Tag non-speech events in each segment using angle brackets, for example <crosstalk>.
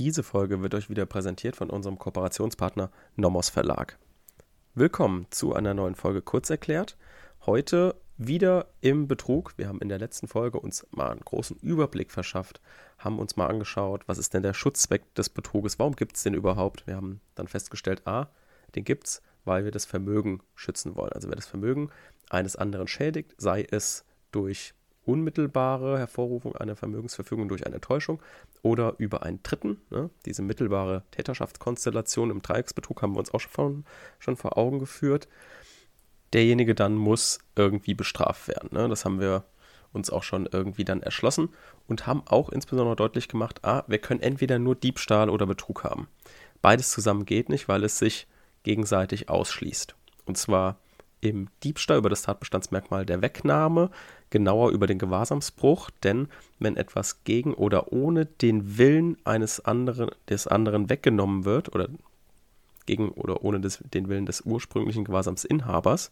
Diese Folge wird euch wieder präsentiert von unserem Kooperationspartner Nomos Verlag. Willkommen zu einer neuen Folge Kurzerklärt. Heute wieder im Betrug. Wir haben in der letzten Folge uns mal einen großen Überblick verschafft, haben uns mal angeschaut, was ist denn der Schutzzweck des Betruges, warum gibt es den überhaupt? Wir haben dann festgestellt, a, den gibt es, weil wir das Vermögen schützen wollen. Also wer das Vermögen eines anderen schädigt, sei es durch unmittelbare Hervorrufung einer Vermögensverfügung durch eine Täuschung oder über einen Dritten. Ne? Diese mittelbare Täterschaftskonstellation im Dreiecksbetrug haben wir uns auch schon, schon vor Augen geführt. Derjenige dann muss irgendwie bestraft werden. Ne? Das haben wir uns auch schon irgendwie dann erschlossen und haben auch insbesondere deutlich gemacht, ah, wir können entweder nur Diebstahl oder Betrug haben. Beides zusammen geht nicht, weil es sich gegenseitig ausschließt. Und zwar im Diebstahl über das Tatbestandsmerkmal der Wegnahme, genauer über den Gewahrsamsbruch, denn wenn etwas gegen oder ohne den Willen eines anderen, des anderen weggenommen wird oder gegen oder ohne des, den Willen des ursprünglichen Gewahrsamsinhabers,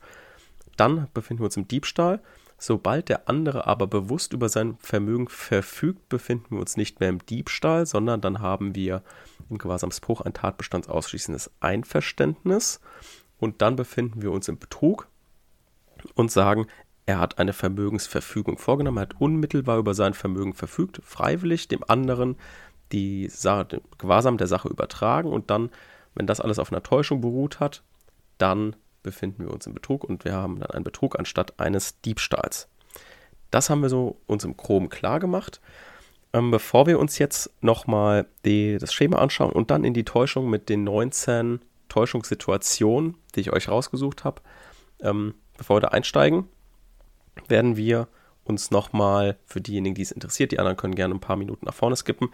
dann befinden wir uns im Diebstahl. Sobald der andere aber bewusst über sein Vermögen verfügt, befinden wir uns nicht mehr im Diebstahl, sondern dann haben wir im Gewahrsamsbruch ein tatbestandsausschließendes Einverständnis und dann befinden wir uns im Betrug und sagen, er hat eine Vermögensverfügung vorgenommen, hat unmittelbar über sein Vermögen verfügt, freiwillig dem anderen die Gewahrsam der Sache übertragen und dann, wenn das alles auf einer Täuschung beruht hat, dann befinden wir uns im Betrug und wir haben dann einen Betrug anstatt eines Diebstahls. Das haben wir so uns im Chrom klar gemacht. Ähm, bevor wir uns jetzt nochmal das Schema anschauen und dann in die Täuschung mit den 19 Täuschungssituation, die ich euch rausgesucht habe. Ähm, bevor wir da einsteigen, werden wir uns nochmal für diejenigen, die es interessiert, die anderen können gerne ein paar Minuten nach vorne skippen,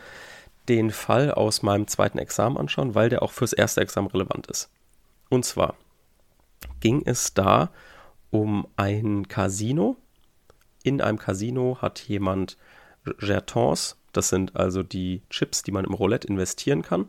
den Fall aus meinem zweiten Examen anschauen, weil der auch fürs erste Examen relevant ist. Und zwar ging es da um ein Casino. In einem Casino hat jemand Jetons, das sind also die Chips, die man im Roulette investieren kann,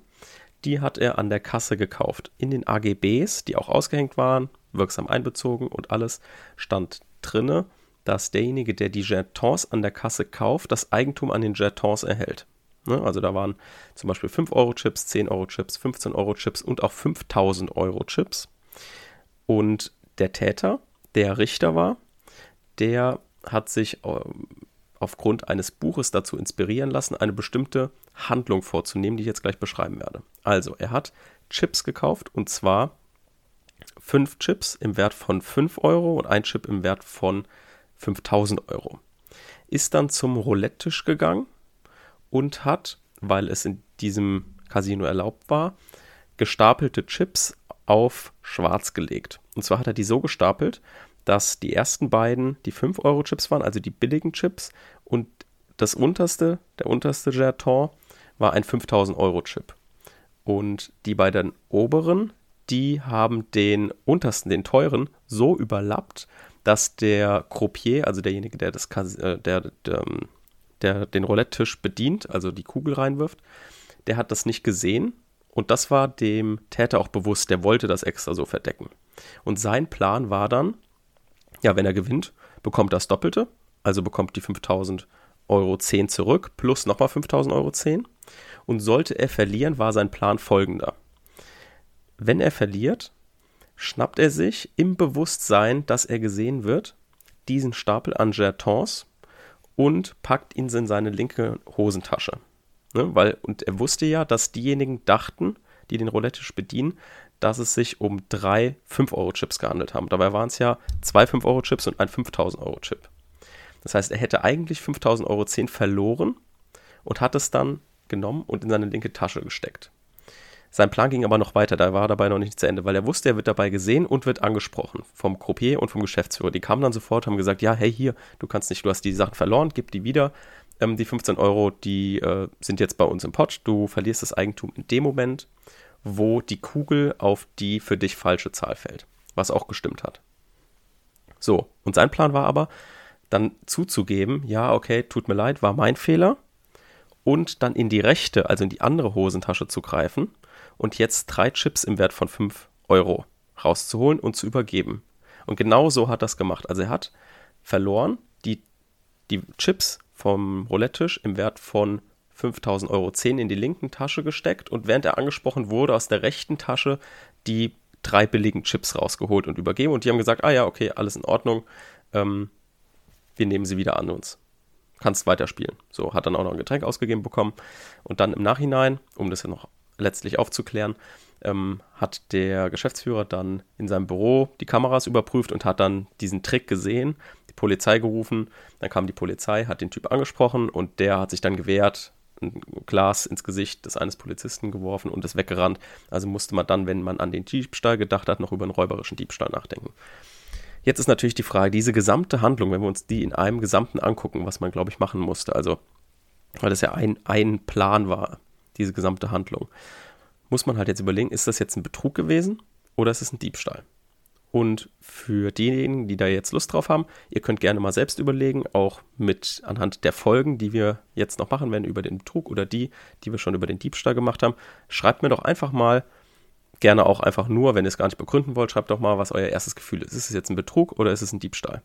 die hat er an der Kasse gekauft. In den AGBs, die auch ausgehängt waren, wirksam einbezogen und alles, stand drinne, dass derjenige, der die Jetons an der Kasse kauft, das Eigentum an den Jetons erhält. Ne? Also da waren zum Beispiel 5-Euro-Chips, 10-Euro-Chips, 15-Euro-Chips und auch 5000-Euro-Chips. Und der Täter, der Richter war, der hat sich ähm, aufgrund eines Buches dazu inspirieren lassen, eine bestimmte Handlung vorzunehmen, die ich jetzt gleich beschreiben werde. Also, er hat Chips gekauft und zwar fünf Chips im Wert von 5 Euro und ein Chip im Wert von 5000 Euro. Ist dann zum Roulette-Tisch gegangen und hat, weil es in diesem Casino erlaubt war, gestapelte Chips auf schwarz gelegt. Und zwar hat er die so gestapelt, dass die ersten beiden die 5-Euro-Chips waren, also die billigen Chips, und das unterste, der unterste Jeton, war ein 5000-Euro-Chip. Und die beiden oberen, die haben den untersten, den teuren, so überlappt, dass der Croupier, also derjenige, der, das, äh, der, der, der den Roulette-Tisch bedient, also die Kugel reinwirft, der hat das nicht gesehen. Und das war dem Täter auch bewusst, der wollte das extra so verdecken. Und sein Plan war dann, ja, wenn er gewinnt, bekommt er das Doppelte, also bekommt die 5000 Euro 10 zurück, plus nochmal 5000 Euro 10. Und sollte er verlieren, war sein Plan folgender. Wenn er verliert, schnappt er sich im Bewusstsein, dass er gesehen wird, diesen Stapel an Jetons und packt ihn in seine linke Hosentasche. Ne, weil, und er wusste ja, dass diejenigen dachten, die den Roulette-Tisch bedienen, dass es sich um drei 5-Euro-Chips gehandelt haben. Dabei waren es ja zwei 5-Euro-Chips und ein 5000-Euro-Chip. Das heißt, er hätte eigentlich 5000 Euro 10 verloren und hat es dann genommen und in seine linke Tasche gesteckt. Sein Plan ging aber noch weiter, da war dabei noch nicht zu Ende, weil er wusste, er wird dabei gesehen und wird angesprochen vom Croupier und vom Geschäftsführer. Die kamen dann sofort, haben gesagt, ja, hey, hier, du kannst nicht, du hast die Sachen verloren, gib die wieder. Ähm, die 15 Euro, die äh, sind jetzt bei uns im Pott. Du verlierst das Eigentum in dem Moment, wo die Kugel auf die für dich falsche Zahl fällt. Was auch gestimmt hat. So, und sein Plan war aber, dann zuzugeben, ja, okay, tut mir leid, war mein Fehler. Und dann in die rechte, also in die andere Hosentasche zu greifen und jetzt drei Chips im Wert von 5 Euro rauszuholen und zu übergeben. Und genau so hat er das gemacht. Also er hat verloren die, die Chips vom Roulette-Tisch im Wert von 5000 Euro 10 in die linken Tasche gesteckt und während er angesprochen wurde, aus der rechten Tasche die drei billigen Chips rausgeholt und übergeben. Und die haben gesagt, ah ja, okay, alles in Ordnung. Ähm, wir nehmen sie wieder an uns. Kannst weiterspielen. So, hat dann auch noch ein Getränk ausgegeben bekommen. Und dann im Nachhinein, um das ja noch letztlich aufzuklären, ähm, hat der Geschäftsführer dann in seinem Büro die Kameras überprüft und hat dann diesen Trick gesehen, die Polizei gerufen. Dann kam die Polizei, hat den Typ angesprochen und der hat sich dann gewehrt, ein Glas ins Gesicht des eines Polizisten geworfen und ist weggerannt. Also musste man dann, wenn man an den Diebstahl gedacht hat, noch über einen räuberischen Diebstahl nachdenken. Jetzt ist natürlich die Frage, diese gesamte Handlung, wenn wir uns die in einem Gesamten angucken, was man, glaube ich, machen musste, also weil das ja ein, ein Plan war, diese gesamte Handlung, muss man halt jetzt überlegen, ist das jetzt ein Betrug gewesen oder ist es ein Diebstahl? Und für diejenigen, die da jetzt Lust drauf haben, ihr könnt gerne mal selbst überlegen, auch mit anhand der Folgen, die wir jetzt noch machen werden über den Betrug oder die, die wir schon über den Diebstahl gemacht haben. Schreibt mir doch einfach mal, gerne auch einfach nur, wenn ihr es gar nicht begründen wollt, schreibt doch mal, was euer erstes Gefühl ist. Ist es jetzt ein Betrug oder ist es ein Diebstahl?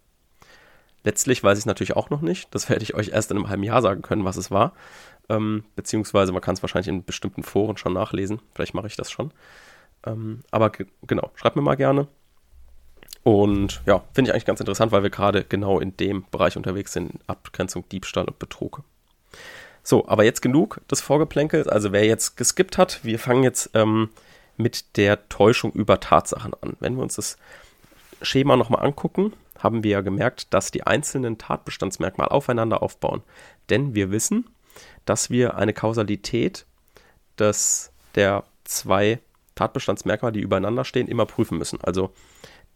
Letztlich weiß ich es natürlich auch noch nicht. Das <laughs> werde ich euch erst in einem halben Jahr sagen können, was es war. Ähm, beziehungsweise man kann es wahrscheinlich in bestimmten Foren schon nachlesen. Vielleicht mache ich das schon. Ähm, aber genau, schreibt mir mal gerne. Und ja, finde ich eigentlich ganz interessant, weil wir gerade genau in dem Bereich unterwegs sind, Abgrenzung Diebstahl und Betrug. So, aber jetzt genug des Vorgeplänkels. Also wer jetzt geskippt hat, wir fangen jetzt ähm, mit der Täuschung über Tatsachen an. Wenn wir uns das Schema nochmal angucken, haben wir ja gemerkt, dass die einzelnen Tatbestandsmerkmale aufeinander aufbauen. Denn wir wissen, dass wir eine Kausalität des, der zwei Tatbestandsmerkmale, die übereinander stehen, immer prüfen müssen. Also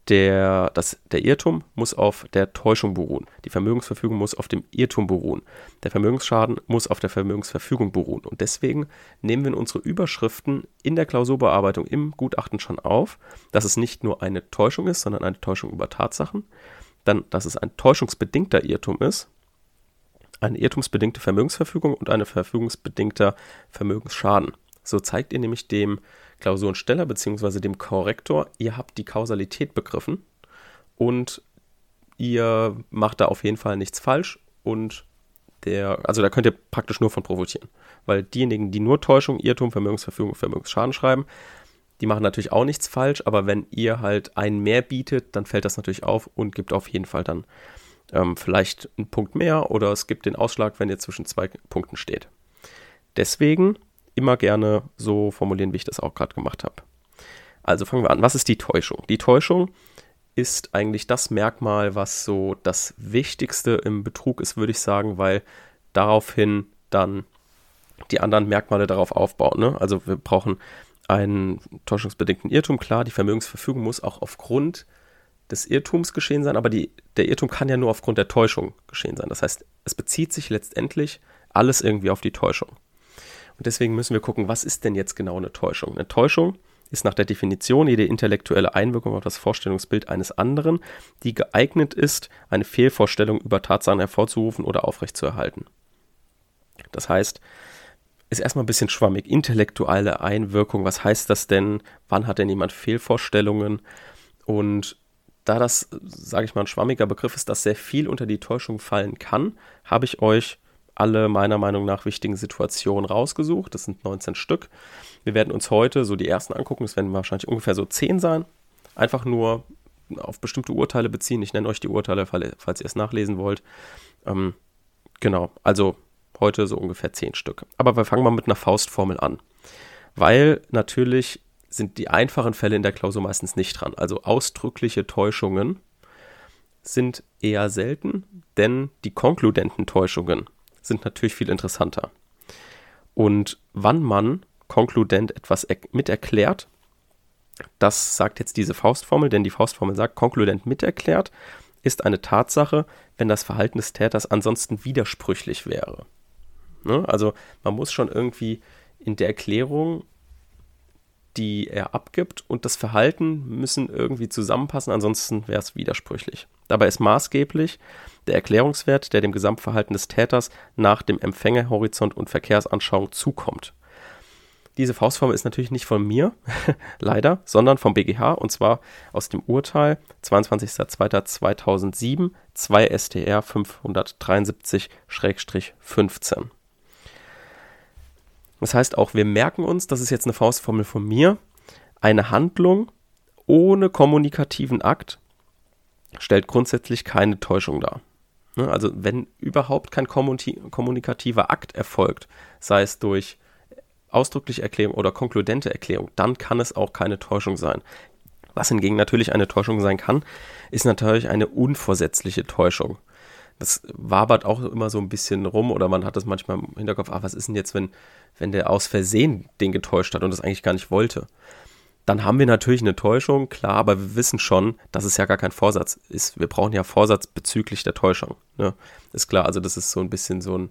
der, das, der Irrtum muss auf der Täuschung beruhen. Die Vermögensverfügung muss auf dem Irrtum beruhen. Der Vermögensschaden muss auf der Vermögensverfügung beruhen. Und deswegen nehmen wir in unsere Überschriften in der Klausurbearbeitung im Gutachten schon auf, dass es nicht nur eine Täuschung ist, sondern eine Täuschung über Tatsachen. Dann, dass es ein täuschungsbedingter Irrtum ist, eine irrtumsbedingte Vermögensverfügung und eine verfügungsbedingter Vermögensschaden. So zeigt ihr nämlich dem Klausurensteller bzw. dem Korrektor, ihr habt die Kausalität begriffen und ihr macht da auf jeden Fall nichts falsch und der, also da könnt ihr praktisch nur von profitieren. Weil diejenigen, die nur Täuschung, Irrtum, Vermögensverfügung, Vermögensschaden schreiben, die machen natürlich auch nichts falsch, aber wenn ihr halt einen mehr bietet, dann fällt das natürlich auf und gibt auf jeden Fall dann ähm, vielleicht einen Punkt mehr oder es gibt den Ausschlag, wenn ihr zwischen zwei Punkten steht. Deswegen immer gerne so formulieren, wie ich das auch gerade gemacht habe. Also fangen wir an. Was ist die Täuschung? Die Täuschung ist eigentlich das Merkmal, was so das Wichtigste im Betrug ist, würde ich sagen, weil daraufhin dann die anderen Merkmale darauf aufbauen. Ne? Also wir brauchen einen täuschungsbedingten Irrtum. Klar, die Vermögensverfügung muss auch aufgrund des Irrtums geschehen sein, aber die, der Irrtum kann ja nur aufgrund der Täuschung geschehen sein. Das heißt, es bezieht sich letztendlich alles irgendwie auf die Täuschung. Und deswegen müssen wir gucken, was ist denn jetzt genau eine Täuschung? Eine Täuschung ist nach der Definition jede intellektuelle Einwirkung auf das Vorstellungsbild eines anderen, die geeignet ist, eine Fehlvorstellung über Tatsachen hervorzurufen oder aufrechtzuerhalten. Das heißt, ist erstmal ein bisschen schwammig. Intellektuelle Einwirkung, was heißt das denn? Wann hat denn jemand Fehlvorstellungen? Und da das, sage ich mal, ein schwammiger Begriff ist, dass sehr viel unter die Täuschung fallen kann, habe ich euch alle meiner Meinung nach wichtigen Situationen rausgesucht. Das sind 19 Stück. Wir werden uns heute so die ersten angucken. Es werden wahrscheinlich ungefähr so 10 sein. Einfach nur auf bestimmte Urteile beziehen. Ich nenne euch die Urteile, falls ihr es nachlesen wollt. Ähm, genau, also heute so ungefähr 10 Stück. Aber wir fangen mal mit einer Faustformel an. Weil natürlich sind die einfachen Fälle in der Klausur meistens nicht dran. Also ausdrückliche Täuschungen sind eher selten, denn die konkludenten Täuschungen sind natürlich viel interessanter. Und wann man konkludent etwas miterklärt, das sagt jetzt diese Faustformel, denn die Faustformel sagt, konkludent miterklärt ist eine Tatsache, wenn das Verhalten des Täters ansonsten widersprüchlich wäre. Ne? Also man muss schon irgendwie in der Erklärung, die er abgibt, und das Verhalten müssen irgendwie zusammenpassen, ansonsten wäre es widersprüchlich. Dabei ist maßgeblich der Erklärungswert, der dem Gesamtverhalten des Täters nach dem Empfängerhorizont und Verkehrsanschauung zukommt. Diese Faustformel ist natürlich nicht von mir, <laughs> leider, sondern vom BGH und zwar aus dem Urteil 22.02.2007 2 STR 573-15. Das heißt auch, wir merken uns, das ist jetzt eine Faustformel von mir, eine Handlung ohne kommunikativen Akt stellt grundsätzlich keine Täuschung dar. Ne, also wenn überhaupt kein kommunikativer Akt erfolgt, sei es durch ausdrückliche Erklärung oder konkludente Erklärung, dann kann es auch keine Täuschung sein. Was hingegen natürlich eine Täuschung sein kann, ist natürlich eine unvorsätzliche Täuschung. Das wabert auch immer so ein bisschen rum oder man hat das manchmal im Hinterkopf, ah, was ist denn jetzt, wenn, wenn der aus Versehen den getäuscht hat und das eigentlich gar nicht wollte? Dann haben wir natürlich eine Täuschung, klar, aber wir wissen schon, dass es ja gar kein Vorsatz ist. Wir brauchen ja Vorsatz bezüglich der Täuschung. Ne? Ist klar, also das ist so ein bisschen so ein,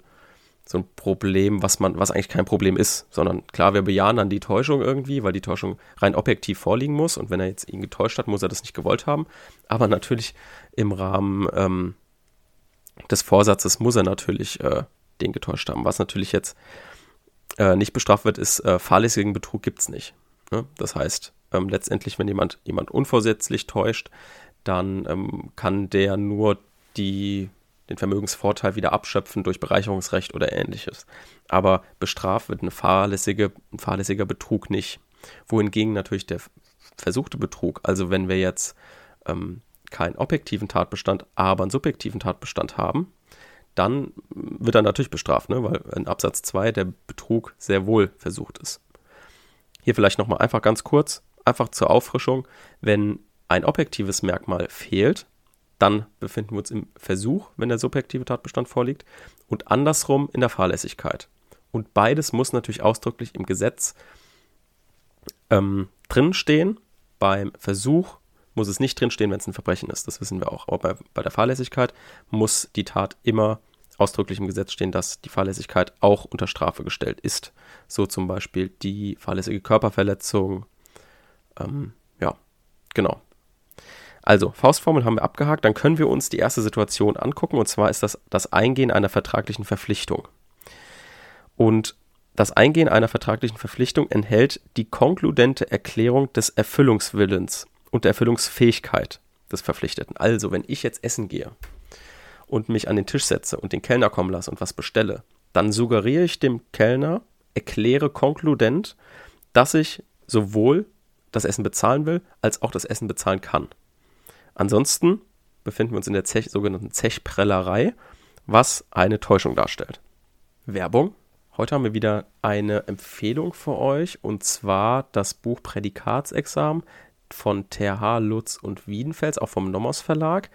so ein Problem, was man, was eigentlich kein Problem ist, sondern klar, wir bejahen dann die Täuschung irgendwie, weil die Täuschung rein objektiv vorliegen muss und wenn er jetzt ihn getäuscht hat, muss er das nicht gewollt haben. Aber natürlich im Rahmen ähm, des Vorsatzes muss er natürlich äh, den getäuscht haben. Was natürlich jetzt äh, nicht bestraft wird, ist äh, fahrlässigen Betrug gibt es nicht. Ne? Das heißt, ähm, letztendlich, wenn jemand jemand unvorsätzlich täuscht, dann ähm, kann der nur die den Vermögensvorteil wieder abschöpfen durch Bereicherungsrecht oder ähnliches. Aber bestraft wird eine fahrlässige, ein fahrlässiger Betrug nicht. Wohingegen natürlich der versuchte Betrug, also wenn wir jetzt ähm, keinen objektiven Tatbestand, aber einen subjektiven Tatbestand haben, dann wird er natürlich bestraft, ne? weil in Absatz 2 der Betrug sehr wohl versucht ist. Hier vielleicht nochmal einfach ganz kurz, einfach zur Auffrischung, wenn ein objektives Merkmal fehlt, dann befinden wir uns im Versuch, wenn der subjektive Tatbestand vorliegt, und andersrum in der Fahrlässigkeit. Und beides muss natürlich ausdrücklich im Gesetz ähm, drinstehen. Beim Versuch muss es nicht drinstehen, wenn es ein Verbrechen ist. Das wissen wir auch. Aber bei, bei der Fahrlässigkeit muss die Tat immer ausdrücklich im Gesetz stehen, dass die Fahrlässigkeit auch unter Strafe gestellt ist. So zum Beispiel die fahrlässige Körperverletzung. Ähm, ja, genau. Also, Faustformel haben wir abgehakt. Dann können wir uns die erste Situation angucken. Und zwar ist das das Eingehen einer vertraglichen Verpflichtung. Und das Eingehen einer vertraglichen Verpflichtung enthält die konkludente Erklärung des Erfüllungswillens und der Erfüllungsfähigkeit des Verpflichteten. Also, wenn ich jetzt essen gehe und mich an den Tisch setze und den Kellner kommen lasse und was bestelle, dann suggeriere ich dem Kellner, erkläre konkludent, dass ich sowohl das Essen bezahlen will, als auch das Essen bezahlen kann. Ansonsten befinden wir uns in der Zech, sogenannten Zechprellerei, was eine Täuschung darstellt. Werbung. Heute haben wir wieder eine Empfehlung für euch und zwar das Buch Prädikatsexamen von TH Lutz und Wiedenfels, auch vom Nomos Verlag.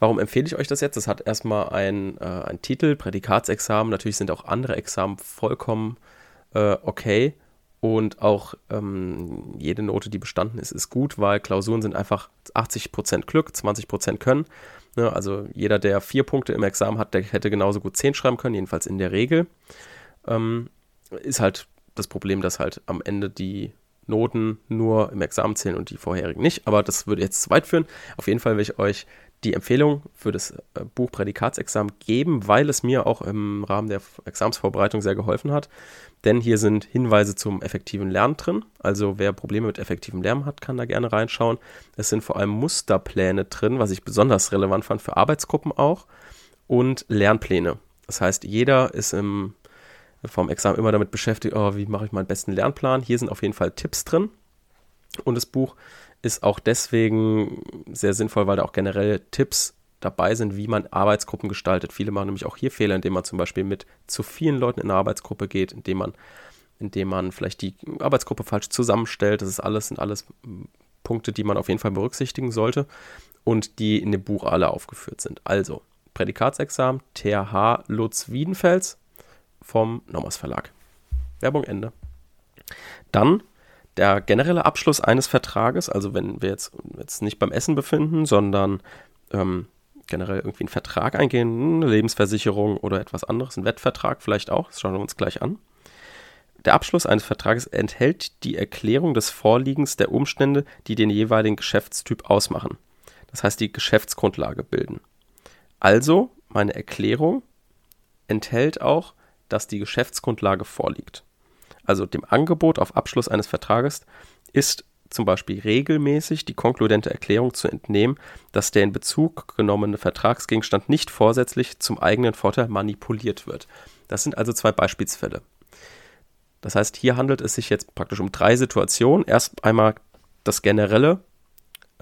Warum empfehle ich euch das jetzt? Das hat erstmal einen äh, Titel, Prädikatsexamen. Natürlich sind auch andere Examen vollkommen äh, okay. Und auch ähm, jede Note, die bestanden ist, ist gut, weil Klausuren sind einfach 80% Glück, 20% Können. Ne? Also jeder, der vier Punkte im Examen hat, der hätte genauso gut 10 schreiben können, jedenfalls in der Regel. Ähm, ist halt das Problem, dass halt am Ende die Noten nur im Examen zählen und die vorherigen nicht. Aber das würde jetzt zu weit führen. Auf jeden Fall will ich euch die Empfehlung für das äh, Buch Prädikatsexamen geben, weil es mir auch im Rahmen der Examsvorbereitung sehr geholfen hat. Denn hier sind Hinweise zum effektiven Lernen drin. Also wer Probleme mit effektivem Lernen hat, kann da gerne reinschauen. Es sind vor allem Musterpläne drin, was ich besonders relevant fand für Arbeitsgruppen auch. Und Lernpläne. Das heißt, jeder ist im, vom Examen immer damit beschäftigt, oh, wie mache ich meinen besten Lernplan. Hier sind auf jeden Fall Tipps drin. Und das Buch ist auch deswegen sehr sinnvoll, weil da auch generell Tipps dabei sind, wie man Arbeitsgruppen gestaltet. Viele machen nämlich auch hier Fehler, indem man zum Beispiel mit zu vielen Leuten in eine Arbeitsgruppe geht, indem man, indem man vielleicht die Arbeitsgruppe falsch zusammenstellt. Das ist alles, sind alles Punkte, die man auf jeden Fall berücksichtigen sollte und die in dem Buch alle aufgeführt sind. Also, Prädikatsexamen, TH Lutz Wiedenfels vom Nommers Verlag. Werbung Ende. Dann der generelle Abschluss eines Vertrages, also wenn wir jetzt, jetzt nicht beim Essen befinden, sondern ähm, generell irgendwie einen Vertrag eingehen, eine Lebensversicherung oder etwas anderes, einen Wettvertrag vielleicht auch, das schauen wir uns gleich an. Der Abschluss eines Vertrages enthält die Erklärung des Vorliegens der Umstände, die den jeweiligen Geschäftstyp ausmachen. Das heißt, die Geschäftsgrundlage bilden. Also, meine Erklärung enthält auch, dass die Geschäftsgrundlage vorliegt also dem Angebot auf Abschluss eines Vertrages, ist zum Beispiel regelmäßig die konkludente Erklärung zu entnehmen, dass der in Bezug genommene Vertragsgegenstand nicht vorsätzlich zum eigenen Vorteil manipuliert wird. Das sind also zwei Beispielsfälle. Das heißt, hier handelt es sich jetzt praktisch um drei Situationen. Erst einmal das Generelle,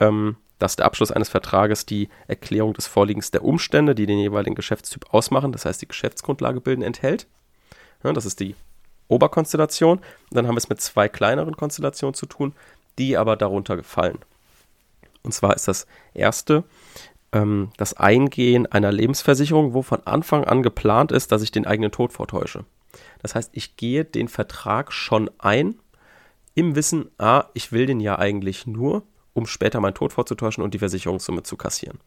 ähm, dass der Abschluss eines Vertrages die Erklärung des Vorliegens der Umstände, die den jeweiligen Geschäftstyp ausmachen, das heißt die Geschäftsgrundlage bilden, enthält. Ja, das ist die Oberkonstellation. dann haben wir es mit zwei kleineren Konstellationen zu tun, die aber darunter gefallen. Und zwar ist das erste ähm, das Eingehen einer Lebensversicherung, wo von Anfang an geplant ist, dass ich den eigenen Tod vortäusche. Das heißt, ich gehe den Vertrag schon ein, im Wissen, ah, ich will den ja eigentlich nur, um später meinen Tod vorzutäuschen und die Versicherungssumme zu kassieren.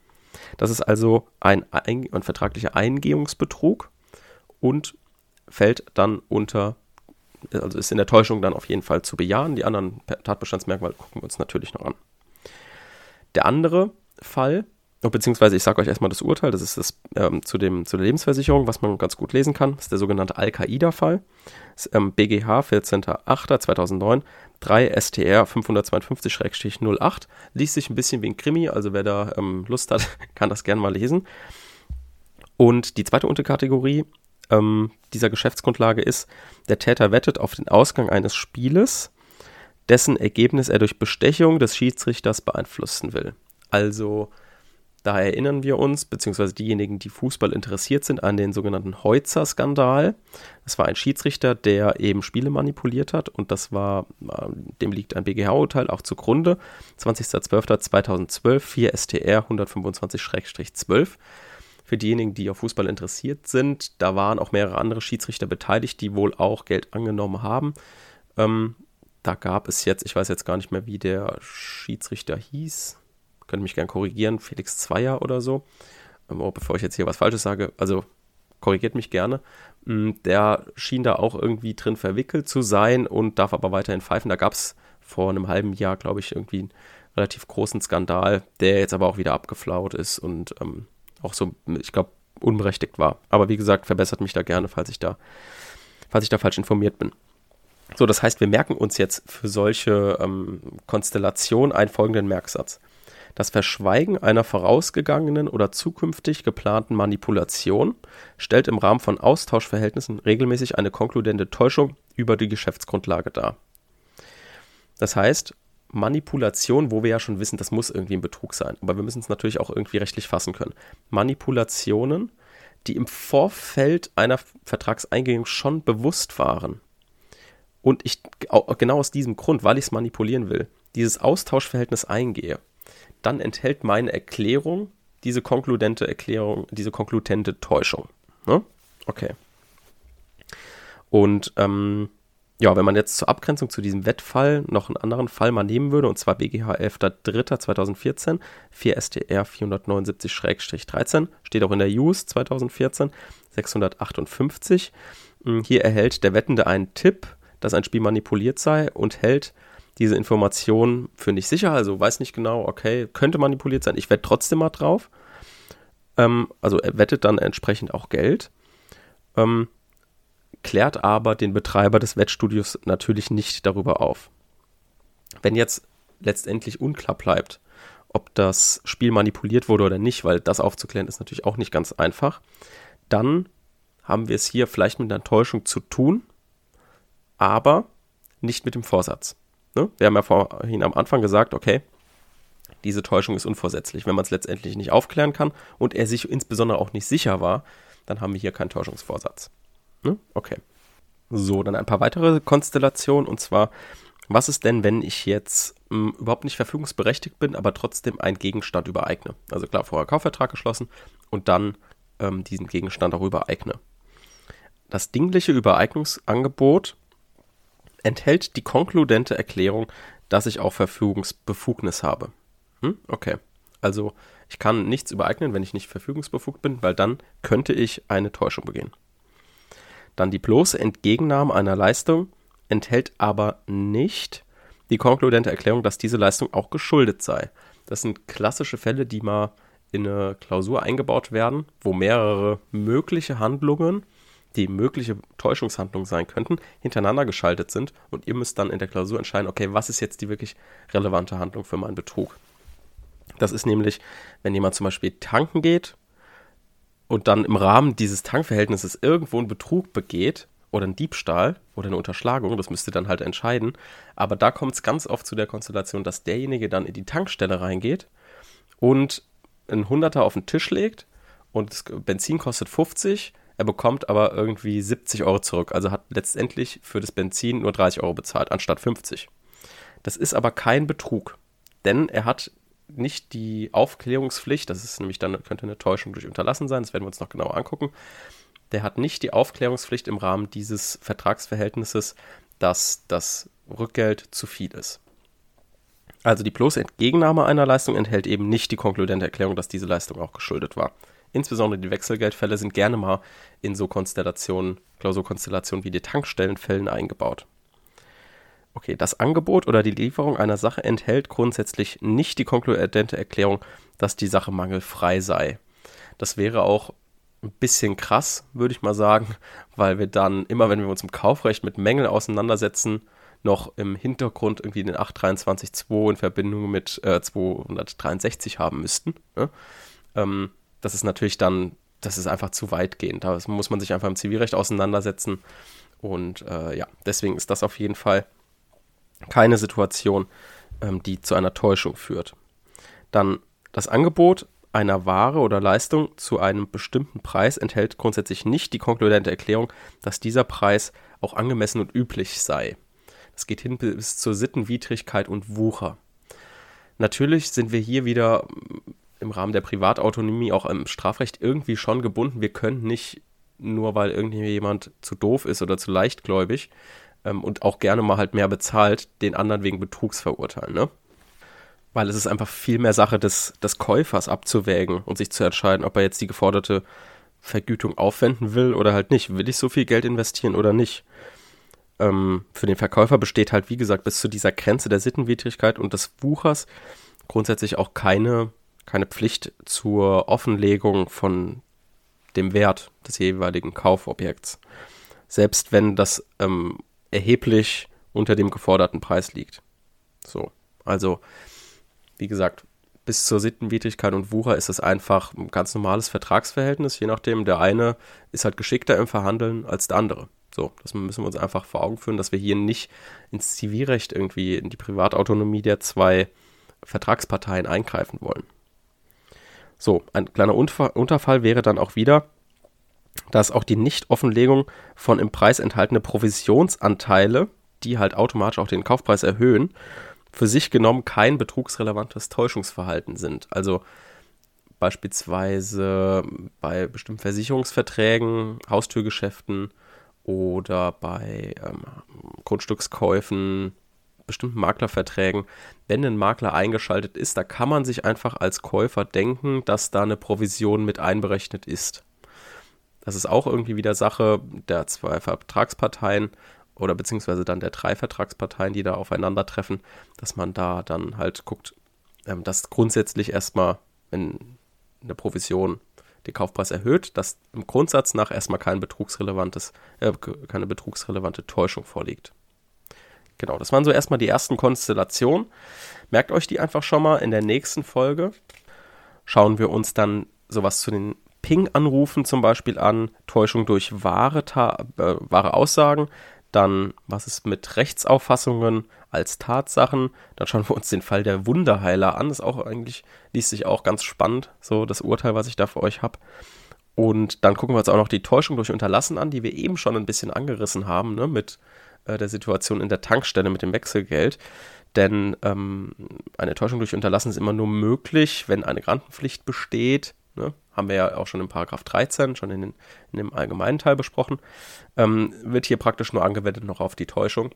Das ist also ein, ein, ein vertraglicher Eingehungsbetrug und fällt dann unter, also ist in der Täuschung dann auf jeden Fall zu bejahen. Die anderen Tatbestandsmerkmale gucken wir uns natürlich noch an. Der andere Fall beziehungsweise ich sage euch erstmal das Urteil, das ist das ähm, zu, dem, zu der Lebensversicherung, was man ganz gut lesen kann. Das ist der sogenannte Al-Qaida-Fall. Ähm, BGH 14.08.2009, 3 STR 552-08. Liest sich ein bisschen wie ein Krimi, also wer da ähm, Lust hat, <laughs> kann das gerne mal lesen. Und die zweite Unterkategorie ähm, dieser Geschäftsgrundlage ist, der Täter wettet auf den Ausgang eines Spieles, dessen Ergebnis er durch Bestechung des Schiedsrichters beeinflussen will. Also da erinnern wir uns, beziehungsweise diejenigen, die Fußball interessiert sind, an den sogenannten Heutzer-Skandal. Das war ein Schiedsrichter, der eben Spiele manipuliert hat und das war, dem liegt ein BGH-Urteil auch zugrunde. 20.12.2012, 4 STR 125-12. Für diejenigen, die auf Fußball interessiert sind, da waren auch mehrere andere Schiedsrichter beteiligt, die wohl auch Geld angenommen haben. Ähm, da gab es jetzt, ich weiß jetzt gar nicht mehr, wie der Schiedsrichter hieß könnt mich gerne korrigieren, Felix Zweier oder so. Ähm, oh, bevor ich jetzt hier was Falsches sage, also korrigiert mich gerne. Mm, der schien da auch irgendwie drin verwickelt zu sein und darf aber weiterhin pfeifen. Da gab es vor einem halben Jahr, glaube ich, irgendwie einen relativ großen Skandal, der jetzt aber auch wieder abgeflaut ist und ähm, auch so, ich glaube, unberechtigt war. Aber wie gesagt, verbessert mich da gerne, falls ich da, falls ich da falsch informiert bin. So, das heißt, wir merken uns jetzt für solche ähm, Konstellationen einen folgenden Merksatz. Das Verschweigen einer vorausgegangenen oder zukünftig geplanten Manipulation stellt im Rahmen von Austauschverhältnissen regelmäßig eine konkludente Täuschung über die Geschäftsgrundlage dar. Das heißt, Manipulation, wo wir ja schon wissen, das muss irgendwie ein Betrug sein, aber wir müssen es natürlich auch irgendwie rechtlich fassen können. Manipulationen, die im Vorfeld einer Vertragseingehung schon bewusst waren. Und ich genau aus diesem Grund, weil ich es manipulieren will, dieses Austauschverhältnis eingehe dann enthält meine Erklärung diese konkludente Erklärung, diese konkludente Täuschung. Ne? Okay. Und ähm, ja, wenn man jetzt zur Abgrenzung zu diesem Wettfall noch einen anderen Fall mal nehmen würde, und zwar BGH 11.03.2014, 4 STR 479-13, steht auch in der Use 2014, 658. Hier erhält der Wettende einen Tipp, dass ein Spiel manipuliert sei und hält diese Information für nicht sicher, also weiß nicht genau, okay, könnte manipuliert sein, ich wette trotzdem mal drauf. Ähm, also er wettet dann entsprechend auch Geld, ähm, klärt aber den Betreiber des Wettstudios natürlich nicht darüber auf. Wenn jetzt letztendlich unklar bleibt, ob das Spiel manipuliert wurde oder nicht, weil das aufzuklären ist natürlich auch nicht ganz einfach, dann haben wir es hier vielleicht mit einer Täuschung zu tun, aber nicht mit dem Vorsatz. Ne? Wir haben ja vorhin am Anfang gesagt, okay, diese Täuschung ist unvorsätzlich. Wenn man es letztendlich nicht aufklären kann und er sich insbesondere auch nicht sicher war, dann haben wir hier keinen Täuschungsvorsatz. Ne? Okay. So, dann ein paar weitere Konstellationen und zwar, was ist denn, wenn ich jetzt mh, hm, überhaupt nicht verfügungsberechtigt bin, aber trotzdem einen Gegenstand übereigne? Also klar, vorher Kaufvertrag geschlossen und dann ähm, diesen Gegenstand auch übereigne. Das dingliche Übereignungsangebot enthält die konkludente Erklärung, dass ich auch Verfügungsbefugnis habe. Hm? Okay. Also ich kann nichts übereignen, wenn ich nicht verfügungsbefugt bin, weil dann könnte ich eine Täuschung begehen. Dann die bloße Entgegennahme einer Leistung enthält aber nicht die konkludente Erklärung, dass diese Leistung auch geschuldet sei. Das sind klassische Fälle, die mal in eine Klausur eingebaut werden, wo mehrere mögliche Handlungen die mögliche Täuschungshandlungen sein könnten, hintereinander geschaltet sind und ihr müsst dann in der Klausur entscheiden, okay, was ist jetzt die wirklich relevante Handlung für meinen Betrug. Das ist nämlich, wenn jemand zum Beispiel tanken geht und dann im Rahmen dieses Tankverhältnisses irgendwo einen Betrug begeht oder ein Diebstahl oder eine Unterschlagung, das müsst ihr dann halt entscheiden. Aber da kommt es ganz oft zu der Konstellation, dass derjenige dann in die Tankstelle reingeht und einen Hunderter auf den Tisch legt und das Benzin kostet 50, er bekommt aber irgendwie 70 Euro zurück. Also hat letztendlich für das Benzin nur 30 Euro bezahlt, anstatt 50. Das ist aber kein Betrug, denn er hat nicht die Aufklärungspflicht, das ist nämlich dann, könnte eine Täuschung durch Unterlassen sein, das werden wir uns noch genauer angucken. Der hat nicht die Aufklärungspflicht im Rahmen dieses Vertragsverhältnisses, dass das Rückgeld zu viel ist. Also die bloße Entgegennahme einer Leistung enthält eben nicht die konkludente Erklärung, dass diese Leistung auch geschuldet war. Insbesondere die Wechselgeldfälle sind gerne mal in so Konstellationen, Klausurkonstellationen wie die Tankstellenfällen eingebaut. Okay, das Angebot oder die Lieferung einer Sache enthält grundsätzlich nicht die konkludente Erklärung, dass die Sache mangelfrei sei. Das wäre auch ein bisschen krass, würde ich mal sagen, weil wir dann immer, wenn wir uns im Kaufrecht mit Mängeln auseinandersetzen, noch im Hintergrund irgendwie den 823.2 in Verbindung mit äh, 263 haben müssten. Ne? Ähm, das ist natürlich dann, das ist einfach zu weitgehend. Da muss man sich einfach im Zivilrecht auseinandersetzen. Und äh, ja, deswegen ist das auf jeden Fall keine Situation, ähm, die zu einer Täuschung führt. Dann das Angebot einer Ware oder Leistung zu einem bestimmten Preis enthält grundsätzlich nicht die konkludente Erklärung, dass dieser Preis auch angemessen und üblich sei. Das geht hin bis zur Sittenwidrigkeit und Wucher. Natürlich sind wir hier wieder im Rahmen der Privatautonomie auch im Strafrecht irgendwie schon gebunden. Wir können nicht nur, weil irgendjemand zu doof ist oder zu leichtgläubig, ähm, und auch gerne mal halt mehr bezahlt, den anderen wegen Betrugs verurteilen, ne? Weil es ist einfach viel mehr Sache des, des Käufers abzuwägen und sich zu entscheiden, ob er jetzt die geforderte Vergütung aufwenden will oder halt nicht. Will ich so viel Geld investieren oder nicht? Ähm, für den Verkäufer besteht halt, wie gesagt, bis zu dieser Grenze der Sittenwidrigkeit und des Wuchers grundsätzlich auch keine, keine Pflicht zur Offenlegung von dem Wert des jeweiligen Kaufobjekts. Selbst wenn das ähm, erheblich unter dem geforderten Preis liegt. So, also wie gesagt, bis zur Sittenwidrigkeit und Wucher ist es einfach ein ganz normales Vertragsverhältnis, je nachdem. Der eine ist halt geschickter im Verhandeln als der andere. So, das müssen wir uns einfach vor Augen führen, dass wir hier nicht ins Zivilrecht irgendwie in die Privatautonomie der zwei Vertragsparteien eingreifen wollen. So, ein kleiner Unterfall wäre dann auch wieder, dass auch die Nichtoffenlegung von im Preis enthaltene Provisionsanteile, die halt automatisch auch den Kaufpreis erhöhen, für sich genommen kein betrugsrelevantes Täuschungsverhalten sind. Also beispielsweise bei bestimmten Versicherungsverträgen, Haustürgeschäften oder bei ähm, Grundstückskäufen, bestimmten Maklerverträgen, wenn ein Makler eingeschaltet ist, da kann man sich einfach als Käufer denken, dass da eine Provision mit einberechnet ist. Das ist auch irgendwie wieder Sache der zwei Vertragsparteien oder beziehungsweise dann der drei Vertragsparteien, die da aufeinandertreffen, dass man da dann halt guckt, ähm, dass grundsätzlich erstmal, wenn eine Provision den Kaufpreis erhöht, dass im Grundsatz nach erstmal kein betrugsrelevantes, äh, keine betrugsrelevante Täuschung vorliegt. Genau, das waren so erstmal die ersten Konstellationen. Merkt euch die einfach schon mal. In der nächsten Folge schauen wir uns dann sowas zu den Ping-Anrufen zum Beispiel an, Täuschung durch wahre, äh, wahre Aussagen, dann was ist mit Rechtsauffassungen als Tatsachen, dann schauen wir uns den Fall der Wunderheiler an, das ist auch eigentlich, liest sich auch ganz spannend, so das Urteil, was ich da für euch habe. Und dann gucken wir uns auch noch die Täuschung durch Unterlassen an, die wir eben schon ein bisschen angerissen haben, ne, mit äh, der Situation in der Tankstelle mit dem Wechselgeld. Denn ähm, eine Täuschung durch Unterlassen ist immer nur möglich, wenn eine Grantenpflicht besteht, ne, haben wir ja auch schon in Paragraph 13, schon in, den, in dem allgemeinen Teil besprochen, ähm, wird hier praktisch nur angewendet noch auf die Täuschung.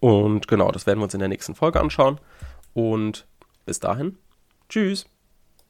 Und genau, das werden wir uns in der nächsten Folge anschauen. Und bis dahin, tschüss.